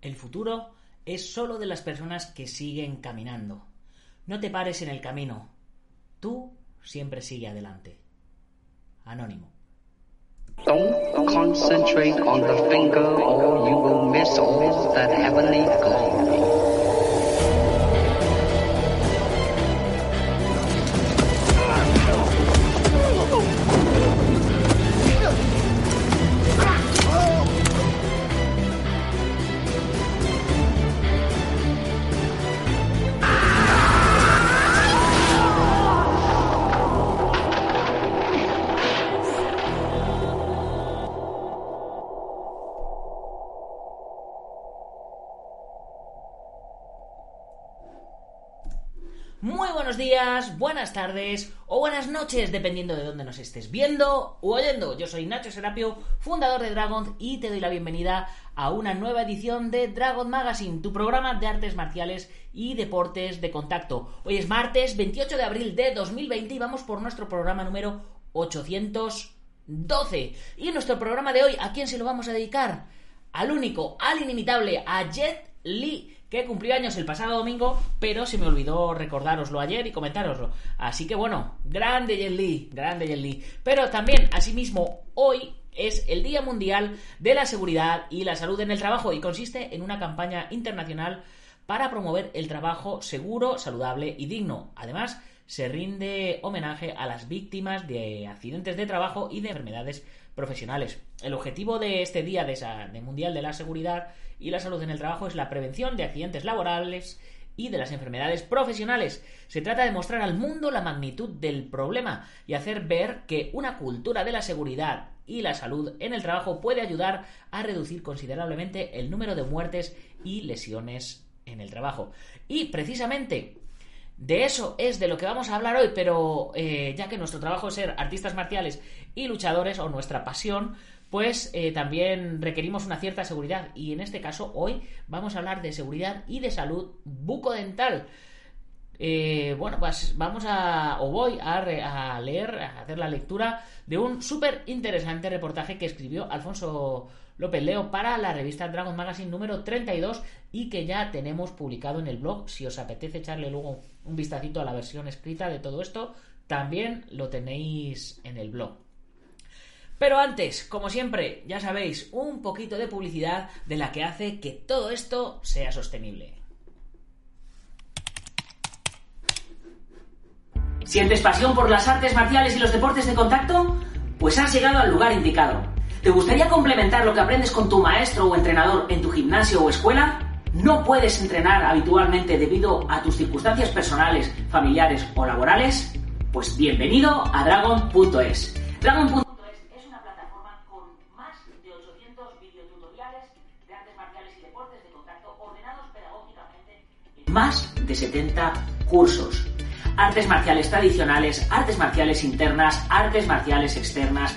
El futuro es solo de las personas que siguen caminando. No te pares en el camino. Tú siempre sigue adelante. Anónimo. Don't concentrate on the finger or you will miss that heavenly. Buenas tardes o buenas noches, dependiendo de dónde nos estés viendo o oyendo. Yo soy Nacho Serapio, fundador de Dragon, y te doy la bienvenida a una nueva edición de Dragon Magazine, tu programa de artes marciales y deportes de contacto. Hoy es martes 28 de abril de 2020 y vamos por nuestro programa número 812. Y en nuestro programa de hoy, ¿a quién se lo vamos a dedicar? Al único, al inimitable, a Jet Li que cumplió años el pasado domingo, pero se me olvidó recordároslo ayer y comentároslo. Así que bueno, grande Jet Li, grande Jet Li. Pero también, asimismo, hoy es el Día Mundial de la Seguridad y la Salud en el Trabajo y consiste en una campaña internacional para promover el trabajo seguro, saludable y digno. Además, se rinde homenaje a las víctimas de accidentes de trabajo y de enfermedades profesionales. El objetivo de este Día de, de Mundial de la Seguridad y la salud en el trabajo es la prevención de accidentes laborales y de las enfermedades profesionales. Se trata de mostrar al mundo la magnitud del problema y hacer ver que una cultura de la seguridad y la salud en el trabajo puede ayudar a reducir considerablemente el número de muertes y lesiones en el trabajo. Y precisamente de eso es de lo que vamos a hablar hoy, pero eh, ya que nuestro trabajo es ser artistas marciales y luchadores, o nuestra pasión, pues eh, también requerimos una cierta seguridad. Y en este caso, hoy vamos a hablar de seguridad y de salud bucodental. Eh, bueno, pues vamos a, o voy a, a, leer, a hacer la lectura de un súper interesante reportaje que escribió Alfonso López Leo para la revista Dragon Magazine número 32 y que ya tenemos publicado en el blog. Si os apetece echarle luego un vistacito a la versión escrita de todo esto, también lo tenéis en el blog. Pero antes, como siempre, ya sabéis, un poquito de publicidad de la que hace que todo esto sea sostenible. ¿Sientes pasión por las artes marciales y los deportes de contacto? Pues has llegado al lugar indicado. ¿Te gustaría complementar lo que aprendes con tu maestro o entrenador en tu gimnasio o escuela? ¿No puedes entrenar habitualmente debido a tus circunstancias personales, familiares o laborales? Pues bienvenido a Dragon.es. Dragon.es más de 70 cursos. Artes marciales tradicionales, artes marciales internas, artes marciales externas,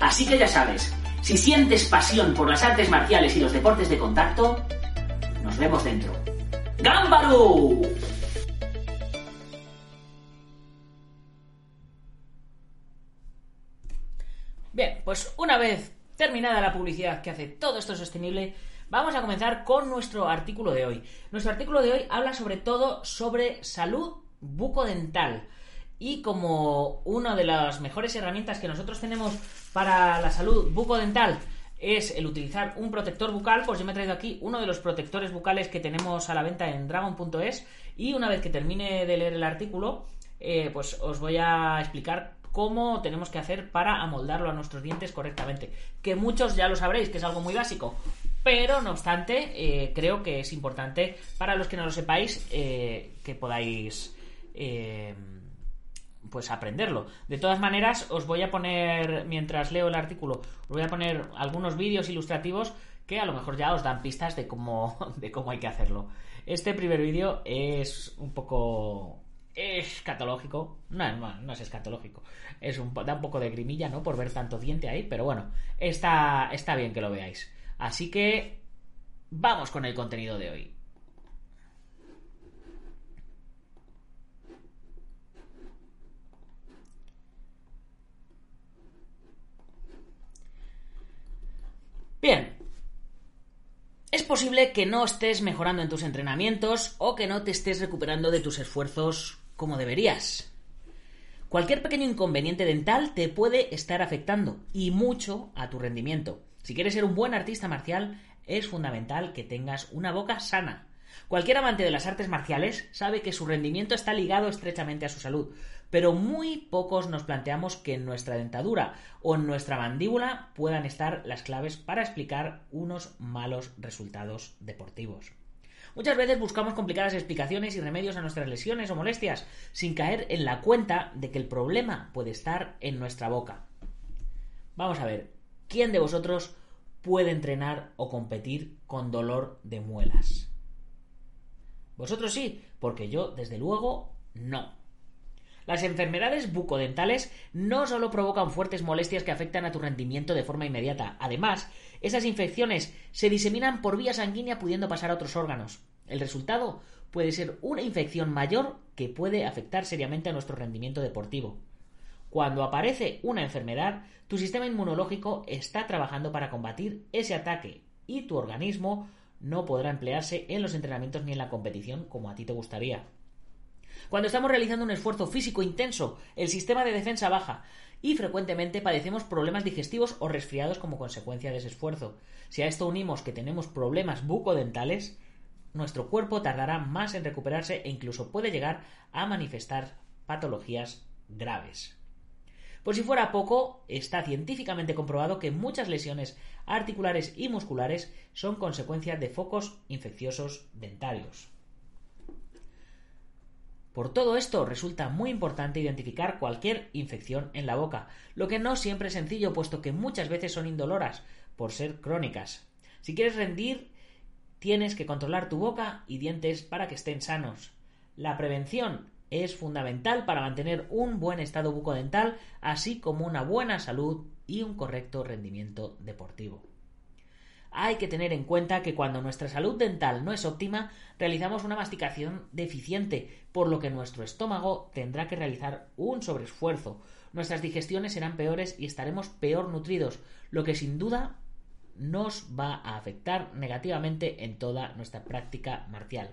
Así que ya sabes, si sientes pasión por las artes marciales y los deportes de contacto, nos vemos dentro. ¡Gámbaru! Bien, pues una vez terminada la publicidad que hace todo esto sostenible, vamos a comenzar con nuestro artículo de hoy. Nuestro artículo de hoy habla sobre todo sobre salud bucodental. Y como una de las mejores herramientas que nosotros tenemos para la salud bucodental es el utilizar un protector bucal, pues yo me he traído aquí uno de los protectores bucales que tenemos a la venta en dragon.es y una vez que termine de leer el artículo, eh, pues os voy a explicar cómo tenemos que hacer para amoldarlo a nuestros dientes correctamente. Que muchos ya lo sabréis, que es algo muy básico. Pero, no obstante, eh, creo que es importante para los que no lo sepáis eh, que podáis eh, pues aprenderlo. De todas maneras, os voy a poner, mientras leo el artículo, os voy a poner algunos vídeos ilustrativos que a lo mejor ya os dan pistas de cómo, de cómo hay que hacerlo. Este primer vídeo es un poco escatológico. No, no, no es escatológico. Es un, da un poco de grimilla, ¿no? Por ver tanto diente ahí, pero bueno, está, está bien que lo veáis. Así que vamos con el contenido de hoy. Bien. Es posible que no estés mejorando en tus entrenamientos o que no te estés recuperando de tus esfuerzos como deberías. Cualquier pequeño inconveniente dental te puede estar afectando y mucho a tu rendimiento. Si quieres ser un buen artista marcial, es fundamental que tengas una boca sana. Cualquier amante de las artes marciales sabe que su rendimiento está ligado estrechamente a su salud, pero muy pocos nos planteamos que en nuestra dentadura o en nuestra mandíbula puedan estar las claves para explicar unos malos resultados deportivos. Muchas veces buscamos complicadas explicaciones y remedios a nuestras lesiones o molestias, sin caer en la cuenta de que el problema puede estar en nuestra boca. Vamos a ver, ¿quién de vosotros puede entrenar o competir con dolor de muelas? Vosotros sí, porque yo, desde luego, no. Las enfermedades bucodentales no solo provocan fuertes molestias que afectan a tu rendimiento de forma inmediata, además, esas infecciones se diseminan por vía sanguínea pudiendo pasar a otros órganos. El resultado puede ser una infección mayor que puede afectar seriamente a nuestro rendimiento deportivo. Cuando aparece una enfermedad, tu sistema inmunológico está trabajando para combatir ese ataque y tu organismo no podrá emplearse en los entrenamientos ni en la competición como a ti te gustaría. Cuando estamos realizando un esfuerzo físico intenso, el sistema de defensa baja y frecuentemente padecemos problemas digestivos o resfriados como consecuencia de ese esfuerzo. Si a esto unimos que tenemos problemas bucodentales, nuestro cuerpo tardará más en recuperarse e incluso puede llegar a manifestar patologías graves. Por si fuera poco, está científicamente comprobado que muchas lesiones articulares y musculares son consecuencia de focos infecciosos dentarios. Por todo esto resulta muy importante identificar cualquier infección en la boca, lo que no siempre es sencillo puesto que muchas veces son indoloras por ser crónicas. Si quieres rendir, tienes que controlar tu boca y dientes para que estén sanos. La prevención es fundamental para mantener un buen estado bucodental, así como una buena salud y un correcto rendimiento deportivo hay que tener en cuenta que cuando nuestra salud dental no es óptima, realizamos una masticación deficiente, por lo que nuestro estómago tendrá que realizar un sobreesfuerzo. Nuestras digestiones serán peores y estaremos peor nutridos, lo que sin duda nos va a afectar negativamente en toda nuestra práctica marcial.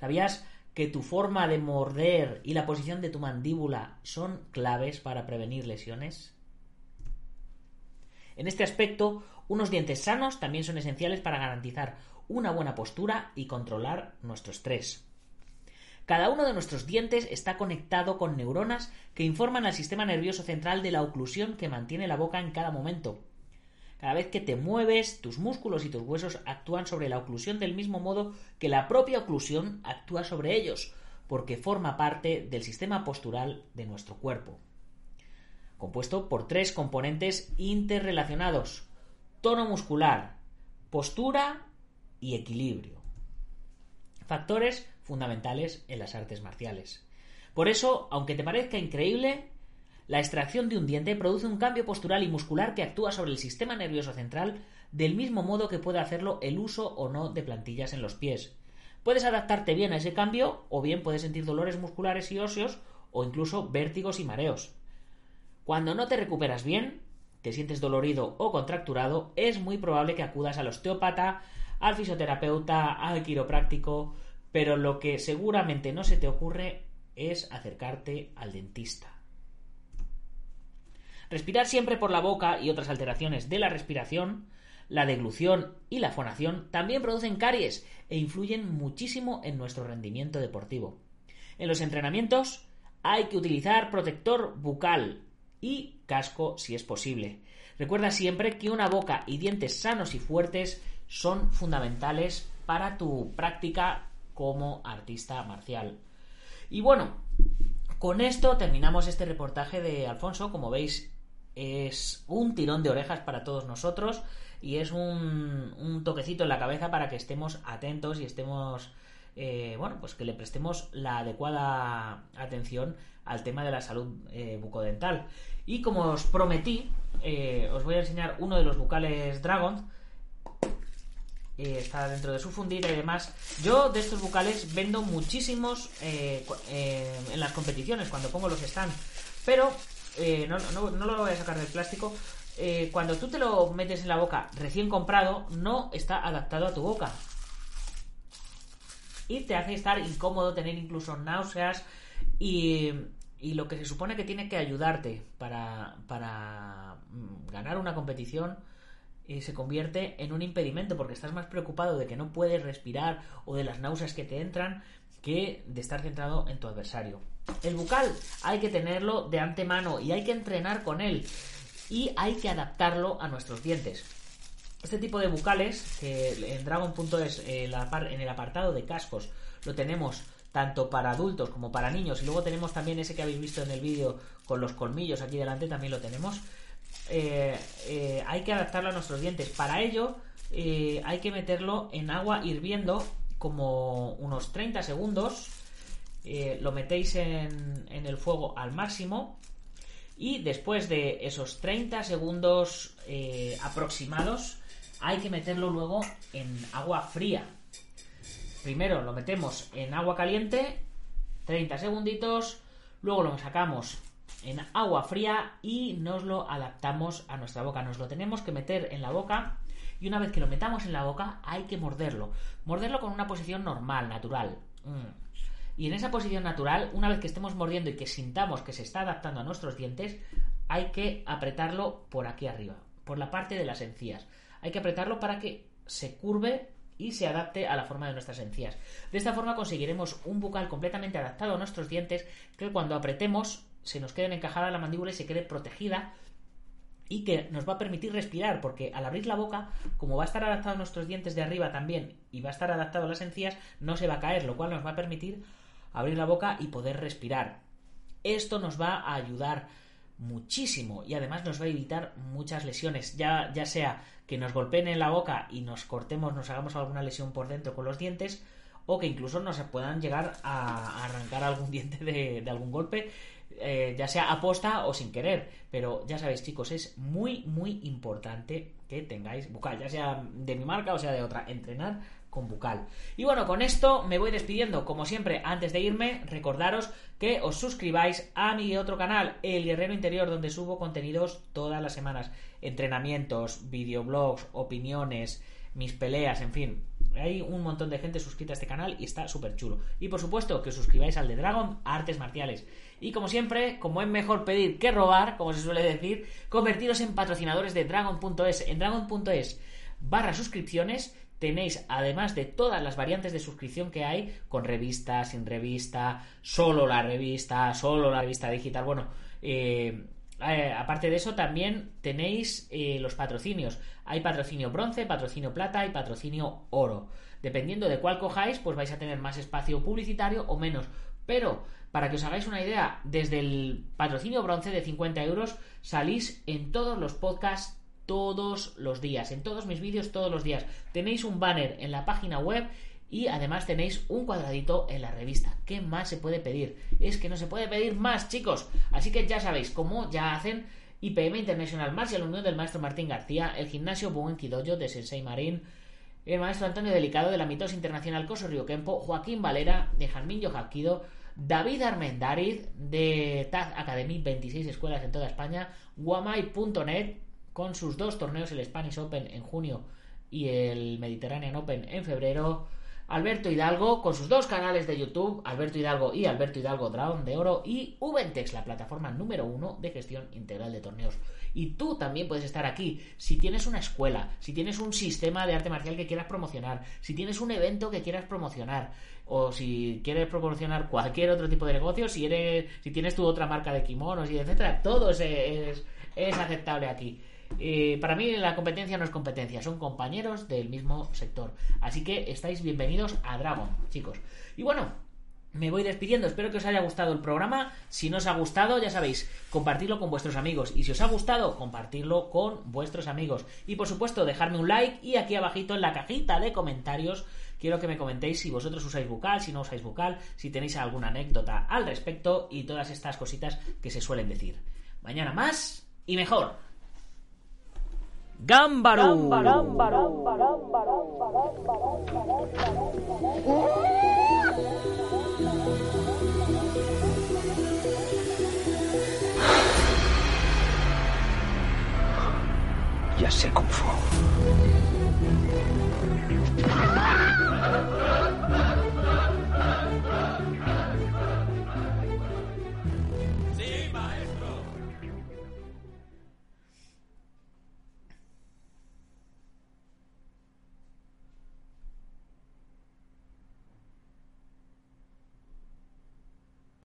¿Sabías que tu forma de morder y la posición de tu mandíbula son claves para prevenir lesiones? En este aspecto, unos dientes sanos también son esenciales para garantizar una buena postura y controlar nuestro estrés. Cada uno de nuestros dientes está conectado con neuronas que informan al sistema nervioso central de la oclusión que mantiene la boca en cada momento. Cada vez que te mueves, tus músculos y tus huesos actúan sobre la oclusión del mismo modo que la propia oclusión actúa sobre ellos, porque forma parte del sistema postural de nuestro cuerpo. compuesto por tres componentes interrelacionados, tono muscular, postura y equilibrio. Factores fundamentales en las artes marciales. Por eso, aunque te parezca increíble, la extracción de un diente produce un cambio postural y muscular que actúa sobre el sistema nervioso central del mismo modo que puede hacerlo el uso o no de plantillas en los pies. Puedes adaptarte bien a ese cambio o bien puedes sentir dolores musculares y óseos o incluso vértigos y mareos. Cuando no te recuperas bien, te sientes dolorido o contracturado, es muy probable que acudas al osteópata, al fisioterapeuta, al quiropráctico, pero lo que seguramente no se te ocurre es acercarte al dentista. Respirar siempre por la boca y otras alteraciones de la respiración, la deglución y la fonación también producen caries e influyen muchísimo en nuestro rendimiento deportivo. En los entrenamientos hay que utilizar protector bucal y casco si es posible. Recuerda siempre que una boca y dientes sanos y fuertes son fundamentales para tu práctica como artista marcial. Y bueno, con esto terminamos este reportaje de Alfonso. Como veis, es un tirón de orejas para todos nosotros y es un, toquecito en la cabeza para que estemos atentos y estemos, eh, bueno, pues que le prestemos la adecuada atención al tema de la salud eh, bucodental. Y como os prometí, eh, os voy a enseñar uno de los bucales Dragon. está dentro de su fundita y demás. Yo de estos bucales vendo muchísimos en las competiciones cuando pongo los stands. Pero no, no, lo voy a sacar del plástico. cuando tú te lo metes en la boca recién comprado, no está adaptado a tu boca. Y te hace estar incómodo, tener incluso náuseas, y, lo que se supone que tiene que ayudarte para, para mm, ganar una competición eh, se convierte en un impedimento porque estás más preocupado de que no puedes respirar o de las náuseas que te entran que de estar centrado en tu adversario. El bucal hay que tenerlo de antemano y hay que entrenar con él y hay que adaptarlo a nuestros dientes. Este tipo de bucales, que en Dragon.es, en el apartado de cascos, lo tenemos tanto para adultos como para niños. Y luego tenemos también ese que habéis visto en el vídeo con los colmillos aquí delante, también lo tenemos. Eh, eh, hay que adaptarlo a nuestros dientes. Para ello eh, hay que meterlo en agua hirviendo como unos 30 segundos. Lo metéis en, el fuego al máximo. Y después de esos 30 segundos aproximados, hay que meterlo luego en agua fría Primero lo metemos en agua caliente, 30 segunditos, luego lo sacamos en agua fría y nos lo adaptamos a nuestra boca. Nos lo tenemos que meter en la boca y una vez que lo metamos en la boca hay que morderlo. Morderlo con una posición normal, natural. Mm. Y en esa posición natural, una vez que estemos mordiendo y que sintamos que se está adaptando a nuestros dientes, hay que apretarlo por aquí arriba, por la parte de las encías. Hay que apretarlo para que se curve y se adapte a la forma de nuestras encías. De esta forma conseguiremos un bucal completamente adaptado a nuestros dientes que cuando apretemos se nos quede encajada la mandíbula y se quede protegida y que nos va a permitir respirar, porque al abrir la boca, como va a estar adaptado a nuestros dientes de arriba también y va a estar adaptado a las encías, no se va a caer, lo cual nos va a permitir abrir la boca y poder respirar. Esto nos va a ayudar muchísimo y además nos va a evitar muchas lesiones, ya, ya sea que nos golpeen en la boca y nos cortemos, nos hagamos alguna lesión por dentro con los dientes, o que incluso nos puedan llegar a arrancar algún diente de, algún golpe, eh, ya sea aposta o sin querer. Pero ya sabéis, chicos, es muy, muy importante que tengáis bucal, ya sea de mi marca o sea de otra. Entrenar con bucal. Y bueno, con esto me voy despidiendo. Como siempre, antes de irme, recordaros que os suscribáis a mi otro canal, El Guerrero Interior, donde subo contenidos todas las semanas. Entrenamientos, videoblogs, opiniones, mis peleas, en fin. Hay un montón de gente suscrita a este canal y está súper chulo. Y por supuesto que os suscribáis al de Dragon Artes Marciales. Y como siempre, como es mejor pedir que robar, como se suele decir, convertiros en patrocinadores de Dragon.es. En Dragon.es barra suscripciones tenéis, además de todas las variantes de suscripción que hay, con revista, sin revista, solo la revista, solo la revista digital, bueno, eh, eh, aparte de eso, también tenéis eh, los patrocinios. Hay patrocinio bronce, patrocinio plata y patrocinio oro. Dependiendo de cuál cojáis, pues vais a tener más espacio publicitario o menos. Pero, para que os hagáis una idea, desde el patrocinio bronce de 50 euros salís en todos los podcasts todos los días, en todos mis vídeos todos los días. Tenéis un banner en la página web y además tenéis un cuadradito en la revista. ¿Qué más se puede pedir? Es que no se puede pedir más, chicos. Así que ya sabéis cómo ya hacen IPM International Martial Unión del maestro Martín García, el gimnasio Buen Kidoyo de Sensei Marín, el maestro Antonio Delicado de la Mitos Internacional Coso Río Kempo, Joaquín Valera de Jarmín Yojaquido, David Armendariz de Taz Academy, 26 escuelas en toda España, Guamai.net con sus dos torneos, el Spanish Open en junio y el Mediterranean Open en febrero, Alberto Hidalgo con sus dos canales de YouTube, Alberto Hidalgo y Alberto Hidalgo Drown de Oro y Ubentex, la plataforma número uno de gestión integral de torneos. Y tú también puedes estar aquí si tienes una escuela, si tienes un sistema de arte marcial que quieras promocionar, si tienes un evento que quieras promocionar o si quieres promocionar cualquier otro tipo de negocio, si eres si tienes tu otra marca de kimonos y etcétera, todo es, es aceptable aquí. Eh, para mí la competencia no es competencia, son compañeros del mismo sector. Así que estáis bienvenidos a Dragon, chicos. Y bueno, me voy despidiendo, espero que os haya gustado el programa. Si no os ha gustado, ya sabéis, compartirlo con vuestros amigos. Y si os ha gustado, compartirlo con vuestros amigos. Y por supuesto, dejarme un like y aquí abajito en la cajita de comentarios quiero que me comentéis si vosotros usáis bucal, si no usáis bucal, si tenéis alguna anécdota al respecto y todas estas cositas que se suelen decir. Mañana más y mejor. Gámbaro.